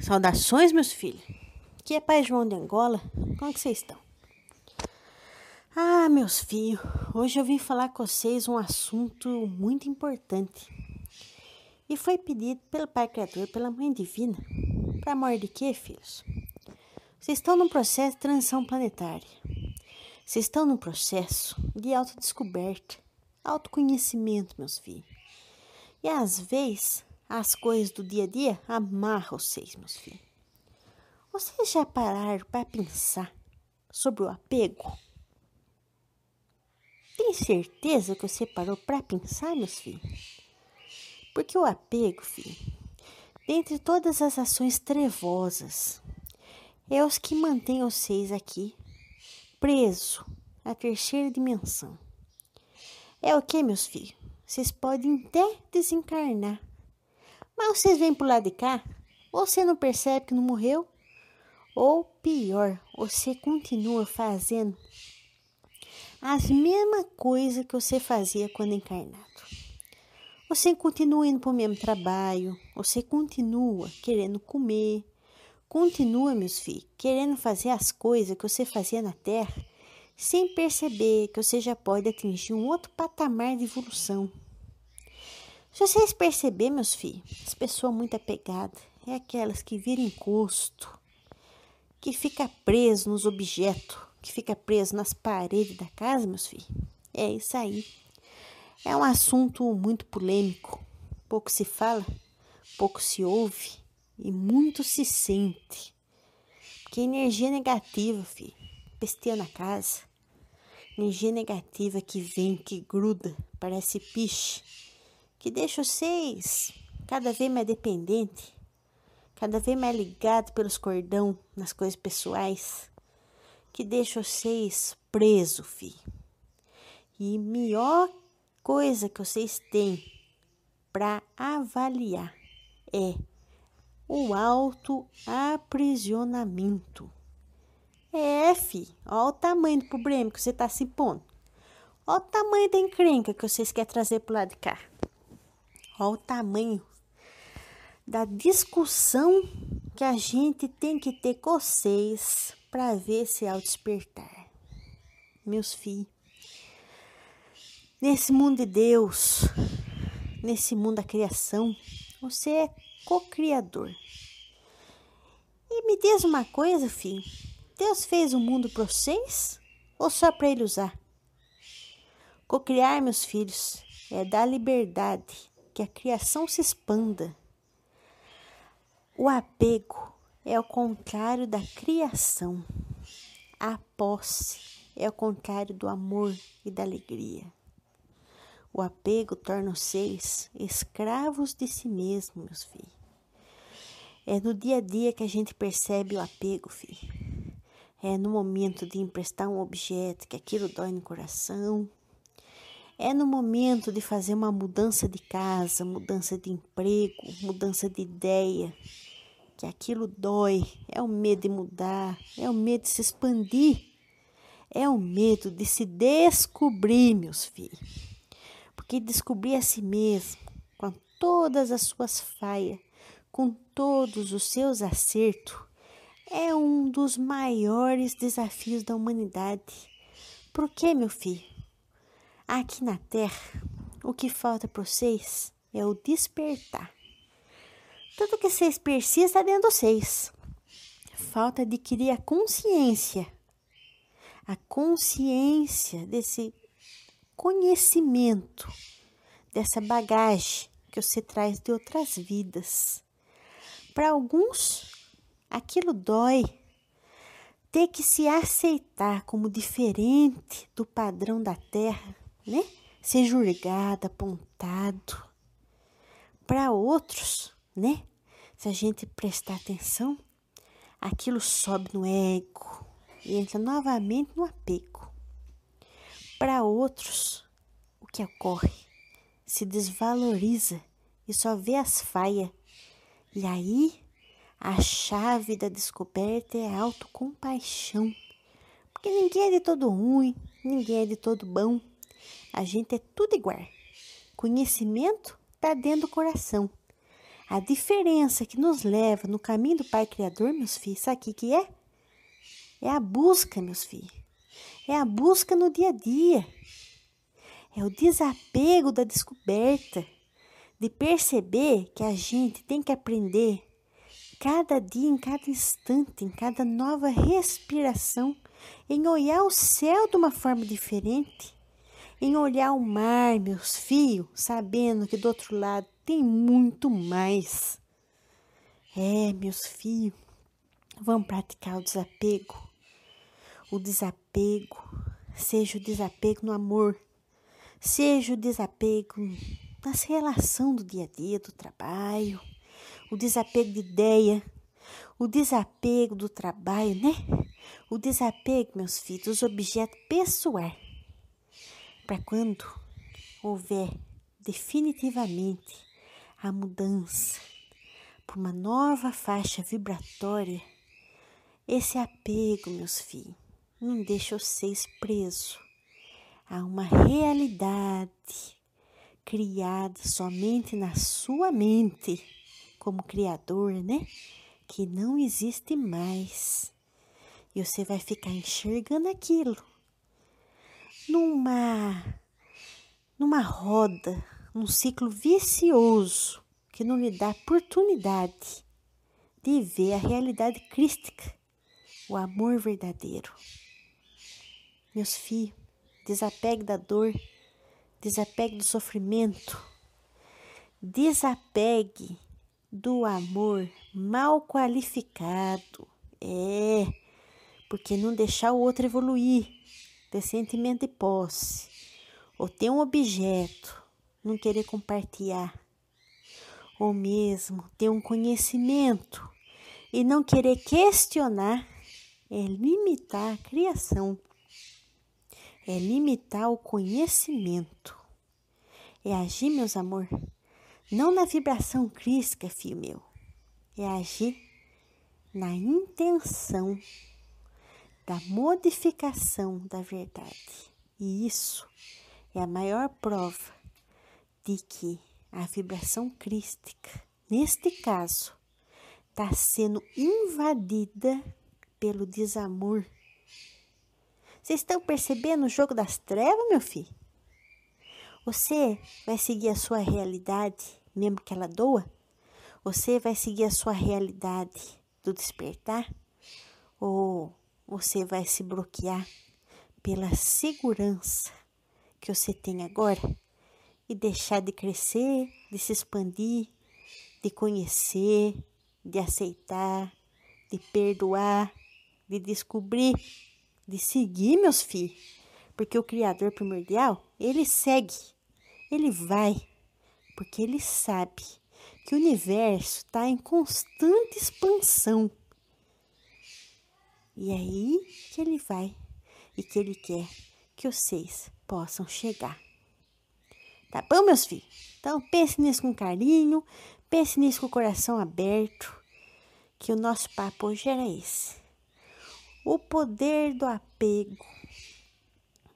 Saudações, meus filhos. Aqui é Pai João de Angola. Como que vocês estão? Ah, meus filhos, hoje eu vim falar com vocês um assunto muito importante. E foi pedido pelo Pai Criador, pela Mãe Divina. Para amor de quê, filhos? Vocês estão num processo de transição planetária. Vocês estão num processo de autodescoberta, autoconhecimento, meus filhos. E às vezes as coisas do dia a dia amarram vocês, meus filhos. Vocês já pararam para pensar sobre o apego? Tem certeza que você parou para pensar, meus filhos? Porque o apego, filho, dentre todas as ações trevosas, é os que mantém vocês aqui preso à terceira dimensão. É o que, meus filhos? Vocês podem até desencarnar mas vocês vêm pro lado de cá, você não percebe que não morreu, ou pior, você continua fazendo as mesmas coisas que você fazia quando encarnado. Você continua indo para o mesmo trabalho, você continua querendo comer, continua, meus filhos, querendo fazer as coisas que você fazia na Terra, sem perceber que você já pode atingir um outro patamar de evolução. Se vocês perceberem, meus filhos, as pessoas muito apegadas é aquelas que viram encosto, que fica preso nos objetos, que fica preso nas paredes da casa, meus filhos. É isso aí. É um assunto muito polêmico. Pouco se fala, pouco se ouve e muito se sente. Porque energia negativa, filho, pesteia na casa. Energia negativa que vem, que gruda, parece piche que deixa vocês cada vez mais dependente, cada vez mais ligado pelos cordão nas coisas pessoais, que deixa vocês preso, fi. E melhor coisa que vocês têm para avaliar é o auto-aprisionamento. É, fi, olha o tamanho do problema que você está se pondo. Olha o tamanho da encrenca que vocês querem trazer para o lado de cá. Olha o tamanho da discussão que a gente tem que ter com vocês para ver se ao despertar. Meus filhos, nesse mundo de Deus, nesse mundo da criação, você é co-criador. E me diz uma coisa, filho. Deus fez o mundo para vocês ou só para ele usar? Cocriar, meus filhos, é dar liberdade que a criação se expanda. O apego é o contrário da criação. A posse é o contrário do amor e da alegria. O apego torna seres escravos de si mesmos, meus filhos. É no dia a dia que a gente percebe o apego, filho. É no momento de emprestar um objeto que aquilo dói no coração, é no momento de fazer uma mudança de casa, mudança de emprego, mudança de ideia, que aquilo dói. É o medo de mudar, é o medo de se expandir, é o medo de se descobrir, meus filhos. Porque descobrir a si mesmo, com todas as suas falhas, com todos os seus acertos, é um dos maiores desafios da humanidade. Por quê, meu filho? Aqui na Terra, o que falta para vocês é o despertar. Tudo que vocês precisam está dentro de vocês. Falta adquirir a consciência. A consciência desse conhecimento, dessa bagagem que você traz de outras vidas. Para alguns, aquilo dói. Ter que se aceitar como diferente do padrão da Terra né? Ser julgado, apontado. Para outros, né? Se a gente prestar atenção, aquilo sobe no ego e entra novamente no apego. Para outros, o que ocorre? Se desvaloriza e só vê as falhas. E aí, a chave da descoberta é a autocompaixão. Porque ninguém é de todo ruim, ninguém é de todo bom. A gente é tudo igual. Conhecimento está dentro do coração. A diferença que nos leva no caminho do Pai Criador, meus filhos, sabe o que, é? É a busca, meus filhos. É a busca no dia a dia. É o desapego da descoberta, de perceber que a gente tem que aprender cada dia, em cada instante, em cada nova respiração, em olhar o céu de uma forma diferente, em olhar o mar, meus filhos, sabendo que do outro lado tem muito mais. É, meus filhos, vamos praticar o desapego. O desapego, seja o desapego no amor, seja o desapego nas relações do dia a dia, do trabalho, o desapego de ideia, o desapego do trabalho, né? O desapego, meus filhos, dos objetos pessoais. Para quando houver definitivamente a mudança para uma nova faixa vibratória, esse apego, meus filhos, não deixa vocês presos a uma realidade criada somente na sua mente, como criador, né? Que não existe mais. E você vai ficar enxergando aquilo numa numa roda um ciclo vicioso que não lhe dá oportunidade de ver a realidade crística, o amor verdadeiro. Meus filhos, desapegue da dor, desapegue do sofrimento, desapegue do amor mal qualificado. É, porque não deixar o outro evoluir, ter sentimento de posse, ou ter um objeto não querer compartilhar, ou mesmo ter um conhecimento e não querer questionar, é limitar a criação, é limitar o conhecimento, é agir, meus amor, não na vibração crística, filho meu, é agir na intenção da modificação da verdade. E isso é a maior prova de que a vibração crística, neste caso, está sendo invadida pelo desamor. Vocês estão percebendo o jogo das trevas, meu filho? Você vai seguir a sua realidade, mesmo que ela doa? Você vai seguir a sua realidade do despertar? Ou você vai se bloquear pela segurança que você tem agora? e deixar de crescer, de se expandir, de conhecer, de aceitar, de perdoar, de descobrir, de seguir, meus filhos. Porque o Criador primordial, ele segue, ele vai, porque ele sabe que o universo está em constante expansão. E é aí que ele vai e que ele quer que vocês possam chegar. Tá bom, meus filhos? Então pense nisso com carinho, pense nisso com o coração aberto, que o nosso papo hoje era esse. O poder do apego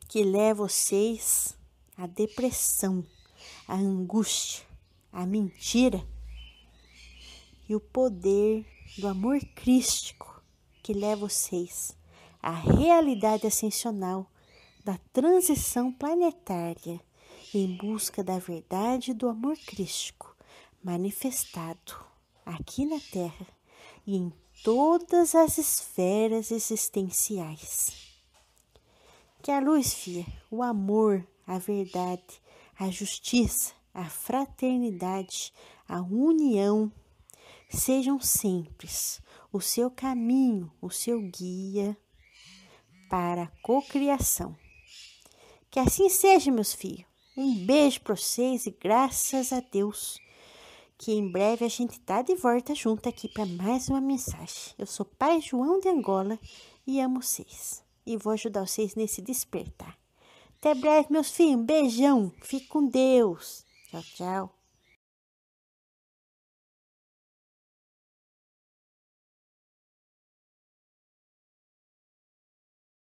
que leva vocês à depressão, à angústia, à mentira. E o poder do amor crístico que leva vocês à realidade ascensional da transição planetária em busca da verdade do amor crístico manifestado aqui na Terra e em todas as esferas existenciais. Que a luz, fia, o amor, a verdade, a justiça, a fraternidade, a união sejam sempre o seu caminho, o seu guia para a cocriação. Que assim seja, meus filhos. Um beijo para vocês e graças a Deus que em breve a gente tá de volta junto aqui para mais uma mensagem. Eu sou Pai João de Angola e amo vocês. E vou ajudar vocês nesse despertar. Até breve, meus filhos. Um beijão. Fique com Deus. Tchau, tchau.